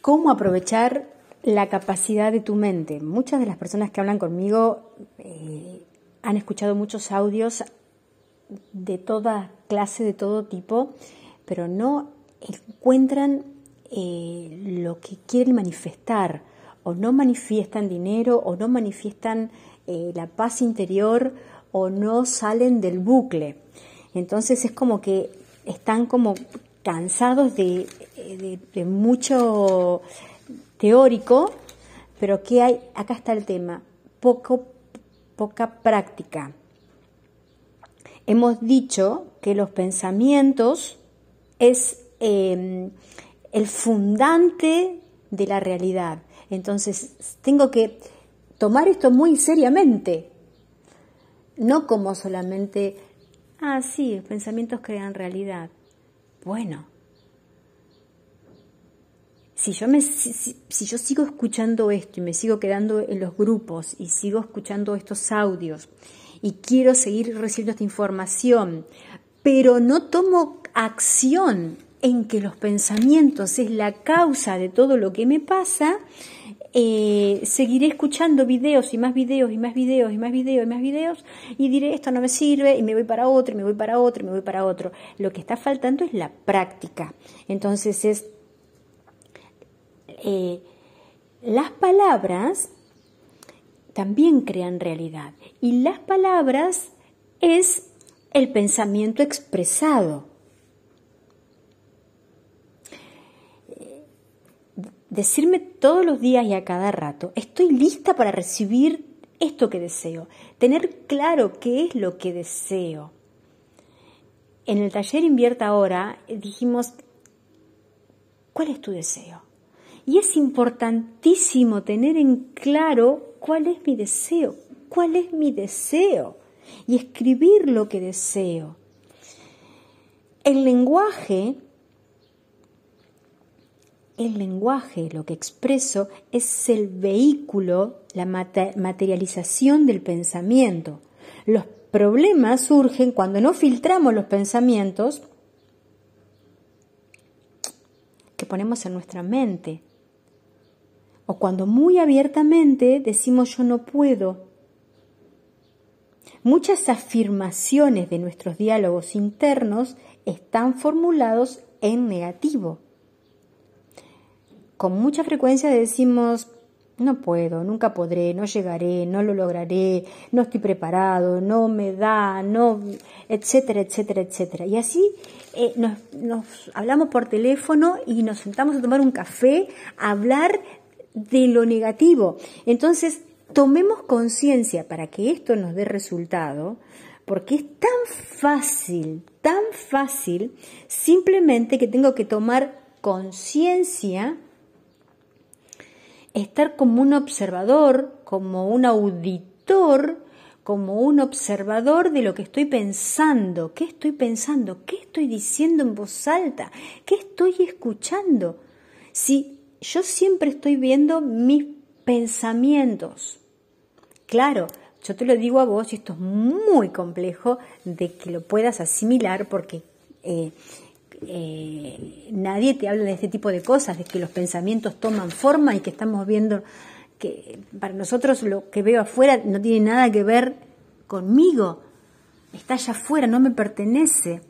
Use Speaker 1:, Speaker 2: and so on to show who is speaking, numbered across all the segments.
Speaker 1: cómo aprovechar la capacidad de tu mente. Muchas de las personas que hablan conmigo eh, han escuchado muchos audios de toda clase, de todo tipo, pero no encuentran eh, lo que quieren manifestar, o no manifiestan dinero, o no manifiestan eh, la paz interior, o no salen del bucle. Entonces es como que están como cansados de, de, mucho teórico, pero ¿qué hay? Acá está el tema, poco, poca práctica. Hemos dicho que los pensamientos es em, el fundante de la realidad. Entonces, tengo que tomar esto muy seriamente, no como solamente, ah, sí, pensamientos crean realidad. Bueno, si yo, me, si, yo sigo escuchando esto y me sigo quedando en los grupos y sigo escuchando estos audios y quiero seguir recibiendo esta información, pero no tomo acción en que los pensamientos es la causa de todo lo que me pasa, eh, seguiré escuchando videos y más videos y más videos y más videos y más videos y diré esto no me sirve y me voy para otro y me voy para otro y me voy para otro. Lo que está faltando es la práctica. Entonces es eh, las palabras también crean realidad y las palabras es el pensamiento expresado. decirme todos los días y a cada rato, estoy lista para recibir esto que deseo, tener claro qué es lo que deseo. En el taller Invierta ahora dijimos, ¿cuál es tu deseo? Y es importantísimo tener en claro cuál es mi deseo, cuál es mi deseo y escribir lo que deseo. El lenguaje el lenguaje, lo que expreso, es el vehículo, la materialización del pensamiento. Los problemas surgen cuando no filtramos los pensamientos que ponemos en nuestra mente. O cuando muy abiertamente decimos yo no puedo. Muchas afirmaciones de nuestros diálogos internos están formulados en negativo con mucha frecuencia decimos, no puedo, nunca podré, no llegaré, no lo lograré, no estoy preparado, no me da, no, etcétera, etcétera, etcétera. Y así eh, nos, nos hablamos por teléfono y nos sentamos a tomar un café, a hablar de lo negativo. Entonces, tomemos conciencia para que esto nos dé resultado, porque es tan fácil, tan fácil, simplemente que tengo que tomar conciencia estar como un observador, como un auditor, como un observador de lo que estoy pensando, qué estoy pensando, qué estoy diciendo en voz alta, qué estoy escuchando. Si yo siempre estoy viendo mis pensamientos, claro, yo te lo digo a vos y esto es muy complejo de que lo puedas asimilar porque eh, eh, nadie te habla de este tipo de cosas, de que los pensamientos toman forma y que estamos viendo que para nosotros lo que veo afuera no tiene nada que ver conmigo, está allá afuera, no me pertenece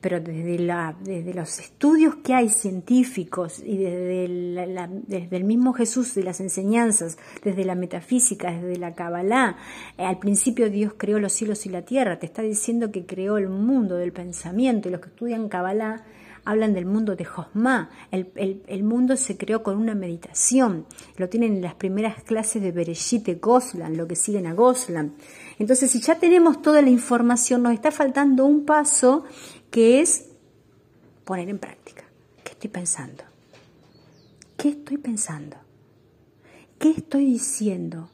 Speaker 1: pero desde, la, desde los estudios que hay científicos y desde, el mismo Jesús, de las enseñanzas, desde la metafísica, desde la Kabbalah, eh, al principio Dios creó los cielos y la tierra, te está diciendo que creó el mundo del pensamiento y los que estudian Kabbalah hablan del mundo de Josma. El, el, mundo se creó con una meditación. Lo tienen en las primeras clases de Bereshit de Goslan, lo que siguen a Goslan. Entonces, si ya tenemos toda la información, nos está faltando un paso que es poner en práctica. ¿Qué estoy pensando? ¿Qué estoy pensando? ¿Qué estoy diciendo?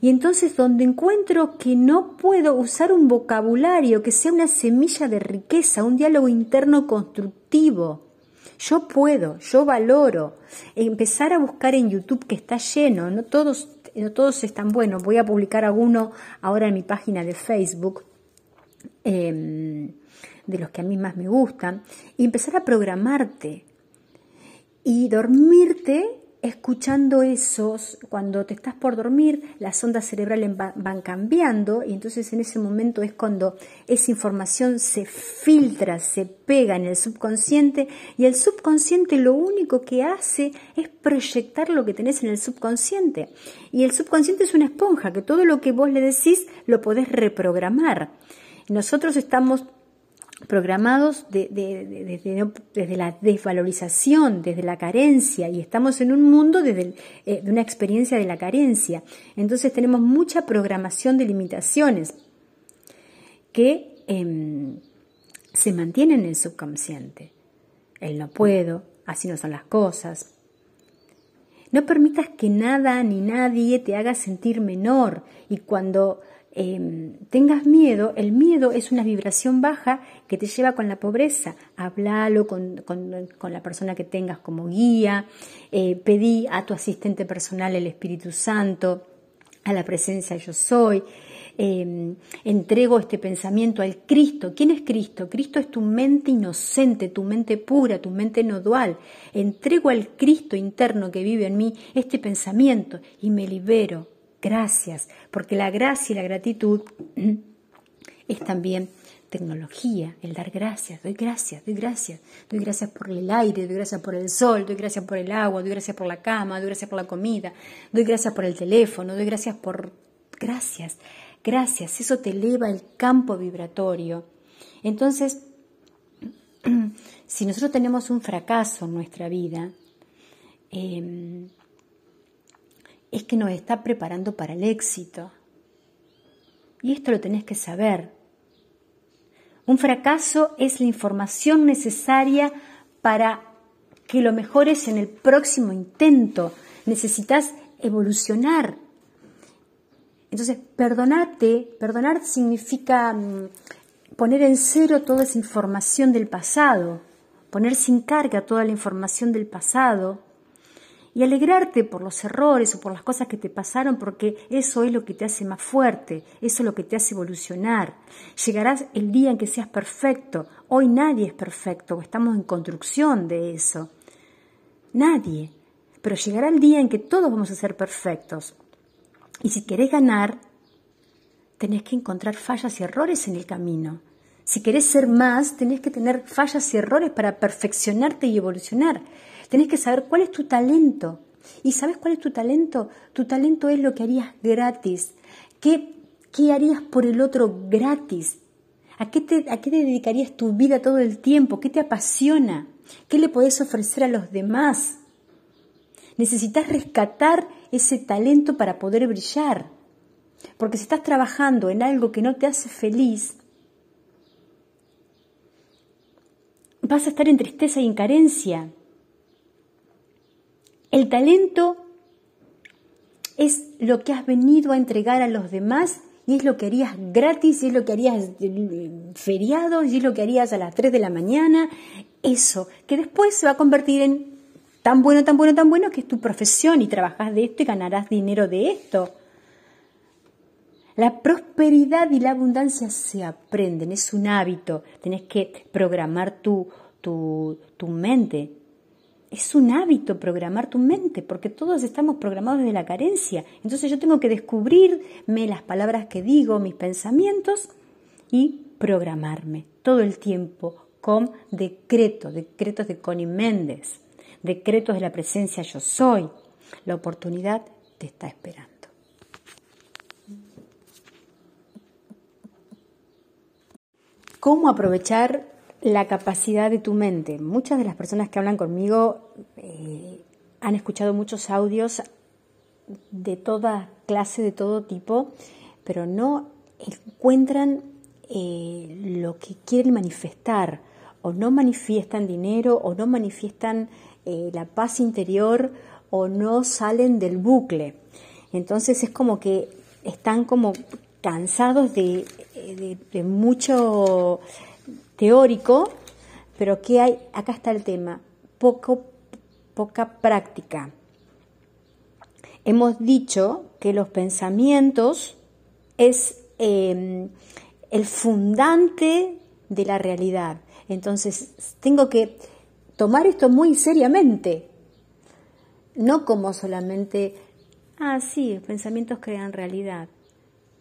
Speaker 1: Y entonces donde encuentro que no puedo usar un vocabulario que sea una semilla de riqueza, un diálogo interno constructivo, yo puedo, yo valoro. Empezar a buscar en YouTube que está lleno, no todos, no todos están buenos. Voy a publicar alguno ahora en mi página de Facebook. Em, de los que a mí más me gustan, y empezar a programarte. y dormirte escuchando esos, cuando te estás por dormir, las ondas cerebrales van cambiando y entonces en ese momento es cuando esa información se filtra, se pega en el subconsciente y el subconsciente lo único que hace es proyectar lo que tenés en el subconsciente. Y el subconsciente es una esponja que todo lo que vos le decís lo podés reprogramar. Nosotros estamos programados desde la desvalorización, desde la carencia, y estamos en un mundo desde eh, de una experiencia de la carencia. Entonces tenemos mucha programación de limitaciones que em, se mantienen en el subconsciente. El no puedo, así no son las cosas. No permitas que nada ni nadie te haga sentir menor y cuando Em, tengas miedo, el miedo es una vibración baja que te lleva con la pobreza. Háblalo con, la persona que tengas como guía, eh, pedí a tu asistente personal el Espíritu Santo, a la presencia yo soy. Em, entrego este pensamiento al Cristo. ¿Quién es Cristo? Cristo es tu mente inocente, tu mente pura, tu mente no dual. Entrego al Cristo interno que vive en mí este pensamiento y me libero, gracias, porque la gracia y la gratitud es también tecnología, el dar gracias, doy gracias, doy gracias, doy gracias por el aire, doy gracias por el sol, doy gracias por el agua, doy gracias por la cama, doy gracias por la comida, doy gracias por el teléfono, doy gracias por... Gracias, gracias, eso te eleva el campo vibratorio. Entonces, si nosotros tenemos un fracaso en nuestra vida, eh, es que nos está preparando para el éxito. Y esto lo tenés que saber. Un fracaso es la información necesaria para que lo mejores en el próximo intento. Necesitas evolucionar. Entonces, perdonarte, perdonar significa mm, poner en cero toda esa información del pasado, poner sin carga toda la información del pasado y alegrarte por los errores o por las cosas que te pasaron, porque eso es lo que te hace más fuerte, eso es lo que te hace evolucionar. Llegarás el día en que seas perfecto. Hoy nadie es perfecto, estamos en construcción de eso. Nadie. Pero llegará el día en que todos vamos a ser perfectos. Y si querés ganar, tenés que encontrar fallas y errores en el camino. Si querés ser más, tenés que tener fallas y errores para perfeccionarte y evolucionar. Tenés que saber cuál es tu talento. ¿Y sabes cuál es tu talento? Tu talento es lo que harías gratis. ¿Qué, qué harías por el otro gratis? ¿A qué, te, ¿A qué te dedicarías tu vida todo el tiempo? ¿Qué te apasiona? ¿Qué le podés ofrecer a los demás? Necesitas rescatar ese talento para poder brillar. Porque si estás trabajando en algo que no te hace feliz, vas a estar en tristeza y en carencia. El talento es lo que has venido a entregar a los demás y es lo que harías gratis, y es lo que harías feriado, y es lo que harías a las 3 de la mañana. Eso, que después se va a convertir en tan bueno, tan bueno, tan bueno que es tu profesión y trabajas de esto y ganarás dinero de esto. La prosperidad y la abundancia se aprenden, es un hábito. Tenés que programar tu, tu, tu mente, es un hábito programar tu mente, porque todos estamos programados desde la carencia. Entonces yo tengo que descubrirme las palabras que digo, mis pensamientos y programarme todo el tiempo con decretos, decretos de Connie Méndez, decretos de la presencia yo soy. La oportunidad te está esperando. ¿Cómo aprovechar la capacidad de tu mente. Muchas de las personas que hablan conmigo eh, han escuchado muchos audios de toda clase, de todo tipo, pero no encuentran eh, lo que quieren manifestar, o no manifiestan dinero, o no manifiestan eh, la paz interior, o no salen del bucle. Entonces es como que están como cansados de, de mucho teórico, pero ¿qué hay? Acá está el tema, poco, poca práctica. Hemos dicho que los pensamientos es em, el fundante de la realidad. Entonces, tengo que tomar esto muy seriamente, no como solamente, ah, sí, pensamientos crean realidad.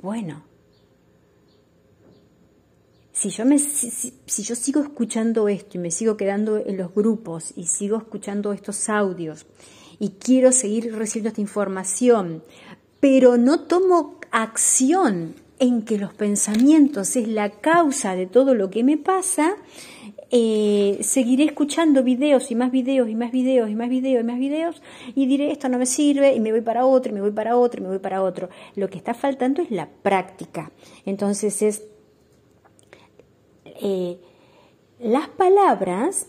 Speaker 1: Bueno, si yo, me, si, yo sigo escuchando esto y me sigo quedando en los grupos y sigo escuchando estos audios y quiero seguir recibiendo esta información, pero no tomo acción en que los pensamientos es la causa de todo lo que me pasa, eh, seguiré escuchando videos y más videos y más videos y más videos y más videos y diré esto no me sirve y me voy para otro y me voy para otro y me voy para otro. Lo que está faltando es la práctica. Entonces es eh, las palabras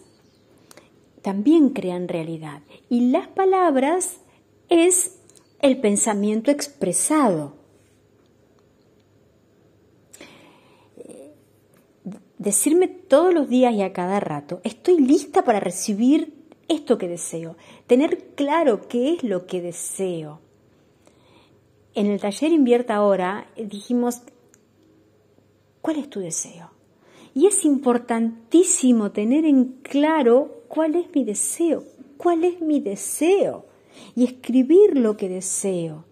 Speaker 1: también crean realidad y las palabras es el pensamiento expresado. decirme todos los días y a cada rato, estoy lista para recibir esto que deseo, tener claro qué es lo que deseo. En el taller Invierta ahora dijimos, ¿cuál es tu deseo? Y es importantísimo tener en claro cuál es mi deseo, cuál es mi deseo y escribir lo que deseo.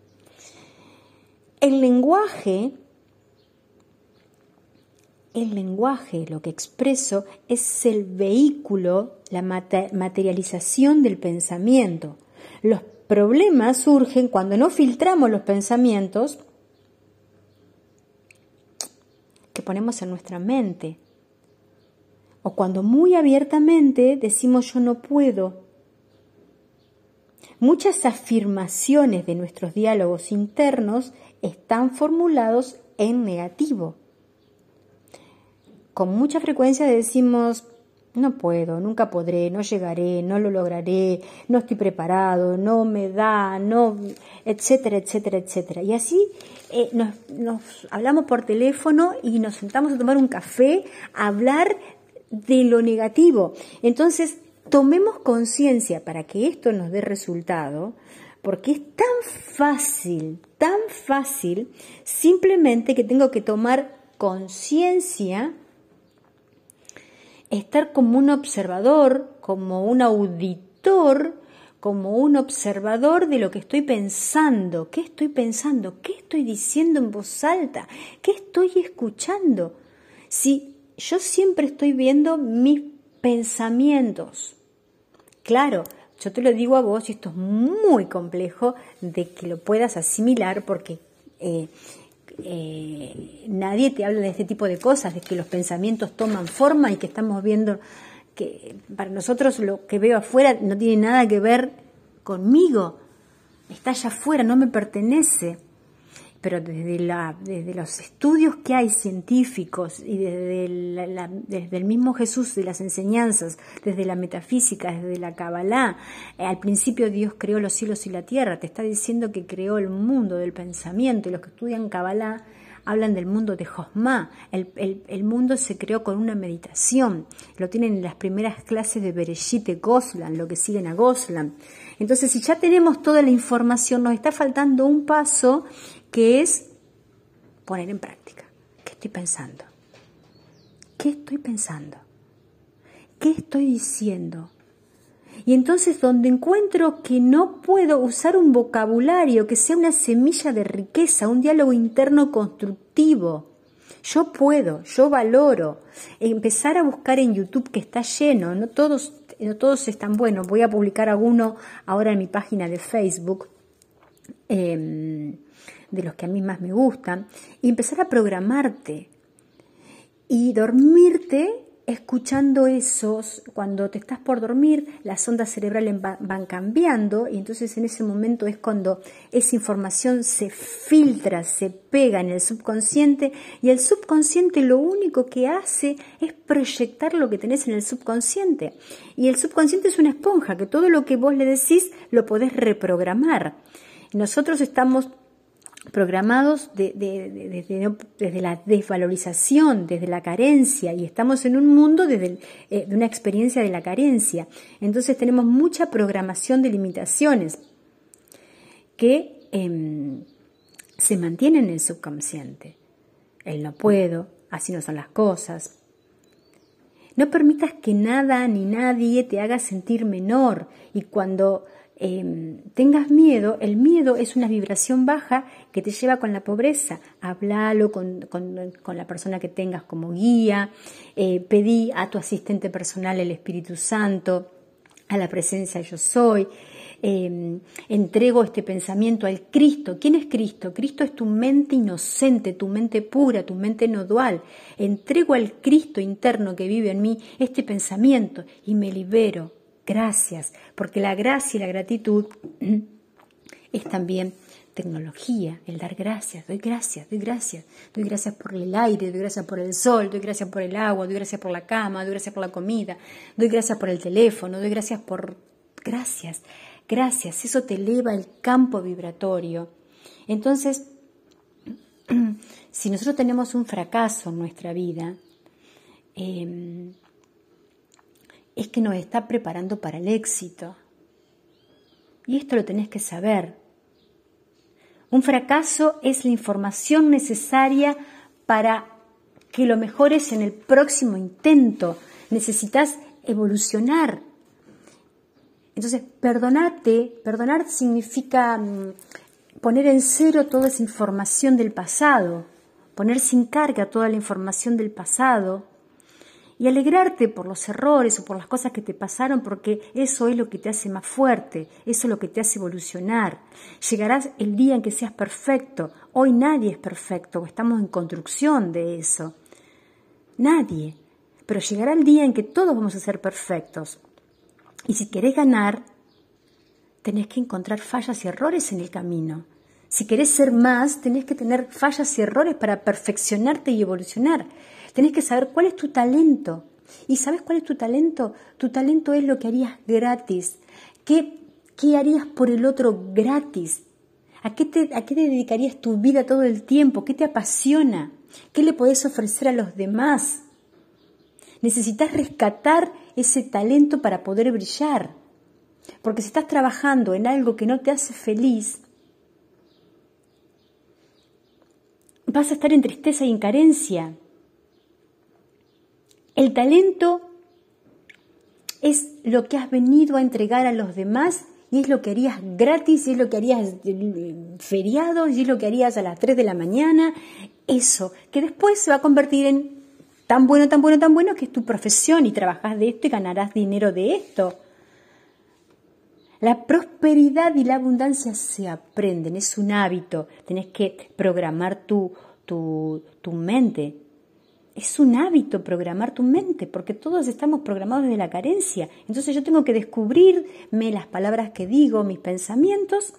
Speaker 1: El lenguaje el lenguaje, lo que expreso, es el vehículo, la materialización del pensamiento. Los problemas surgen cuando no filtramos los pensamientos que ponemos en nuestra mente. O cuando muy abiertamente decimos yo no puedo. Muchas afirmaciones de nuestros diálogos internos están formulados en negativo con mucha frecuencia decimos, no puedo, nunca podré, no llegaré, no lo lograré, no estoy preparado, no me da, no, etcétera, etcétera, etcétera. Y así eh, nos, nos hablamos por teléfono y nos sentamos a tomar un café, a hablar de lo negativo. Entonces, tomemos conciencia para que esto nos dé resultado, porque es tan fácil, tan fácil, simplemente que tengo que tomar conciencia estar como un observador, como un auditor, como un observador de lo que estoy pensando, qué estoy pensando, qué estoy diciendo en voz alta, qué estoy escuchando. Si yo siempre estoy viendo mis pensamientos, claro, yo te lo digo a vos y esto es muy complejo de que lo puedas asimilar porque eh, eh, nadie te habla de este tipo de cosas, de que los pensamientos toman forma y que estamos viendo que para nosotros lo que veo afuera no tiene nada que ver conmigo, está allá afuera, no me pertenece pero desde, la, desde los estudios que hay científicos y desde, el mismo Jesús, de las enseñanzas, desde la metafísica, desde la Kabbalah, eh, al principio Dios creó los cielos y la tierra, te está diciendo que creó el mundo del pensamiento y los que estudian Kabbalah hablan del mundo de Josma. El, el, mundo se creó con una meditación. Lo tienen en las primeras clases de Bereshit de Goslan, lo que siguen a Goslan. Entonces, si ya tenemos toda la información, nos está faltando un paso que es poner en práctica. ¿Qué estoy pensando? ¿Qué estoy pensando? ¿Qué estoy diciendo? Y entonces donde encuentro que no puedo usar un vocabulario que sea una semilla de riqueza, un diálogo interno constructivo, yo puedo, yo valoro. Empezar a buscar en YouTube que está lleno, no todos, no todos están buenos. Voy a publicar alguno ahora en mi página de Facebook. Em, de los que a mí más me gustan, y empezar a programarte y dormirte escuchando esos, cuando te estás por dormir, las ondas cerebrales van cambiando y entonces en ese momento es cuando esa información se filtra, se pega en el subconsciente y el subconsciente lo único que hace es proyectar lo que tenés en el subconsciente. Y el subconsciente es una esponja que todo lo que vos le decís lo podés reprogramar. Nosotros estamos programados desde la desvalorización, desde la carencia, y estamos en un mundo desde eh, de una experiencia de la carencia. Entonces tenemos mucha programación de limitaciones que em, se mantienen en el subconsciente. El no puedo, así no son las cosas. No permitas que nada ni nadie te haga sentir menor y cuando em, tengas miedo, el miedo es una vibración baja que te lleva con la pobreza. Háblalo con, la persona que tengas como guía, eh, pedí a tu asistente personal el Espíritu Santo, a la presencia yo soy. Em, entrego este pensamiento al Cristo. ¿Quién es Cristo? Cristo es tu mente inocente, tu mente pura, tu mente no dual. Entrego al Cristo interno que vive en mí este pensamiento y me libero. Gracias, porque la gracia y la gratitud es también tecnología, el dar gracias, doy gracias, doy gracias, doy gracias por el aire, doy gracias por el sol, doy gracias por el agua, doy gracias por la cama, doy gracias por la comida, doy gracias por el teléfono, doy gracias por gracias. Gracias, eso te eleva el campo vibratorio. Entonces, si nosotros tenemos un fracaso en nuestra vida, em, es que nos está preparando para el éxito. Y esto lo tenés que saber. Un fracaso es la información necesaria para que lo mejores en el próximo intento. Necesitas evolucionar. Entonces, perdonarte, perdonar significa mm, poner en cero toda esa información del pasado, poner sin carga toda la información del pasado y alegrarte por los errores o por las cosas que te pasaron porque eso es lo que te hace más fuerte, eso es lo que te hace evolucionar. Llegarás el día en que seas perfecto. Hoy nadie es perfecto, estamos en construcción de eso. Nadie. Pero llegará el día en que todos vamos a ser perfectos. Y si querés ganar, tenés que encontrar fallas y errores en el camino. Si querés ser más, tenés que tener fallas y errores para perfeccionarte y evolucionar. Tenés que saber cuál es tu talento. ¿Y sabes cuál es tu talento? Tu talento es lo que harías gratis. ¿Qué, qué harías por el otro gratis? ¿A qué, te, ¿A qué te dedicarías tu vida todo el tiempo? ¿Qué te apasiona? ¿Qué le podés ofrecer a los demás? Necesitas rescatar ese talento para poder brillar. Porque si estás trabajando en algo que no te hace feliz, vas a estar en tristeza y en carencia. El talento es lo que has venido a entregar a los demás y es lo que harías gratis, y es lo que harías feriado, y es lo que harías a las 3 de la mañana. Eso, que después se va a convertir en tan bueno, tan bueno, tan bueno que es tu profesión y trabajas de esto y ganarás dinero de esto. La prosperidad y la abundancia se aprenden, es un hábito. Tenés que programar tu, tu, tu mente. Es un hábito programar tu mente, porque todos estamos programados desde la carencia. Entonces yo tengo que descubrirme las palabras que digo, mis pensamientos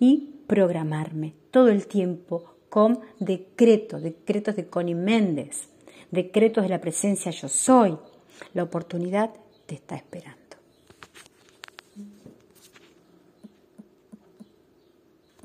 Speaker 1: y programarme todo el tiempo con decreto, decretos de Connie Méndez decretos de la presencia yo soy. La oportunidad te está esperando.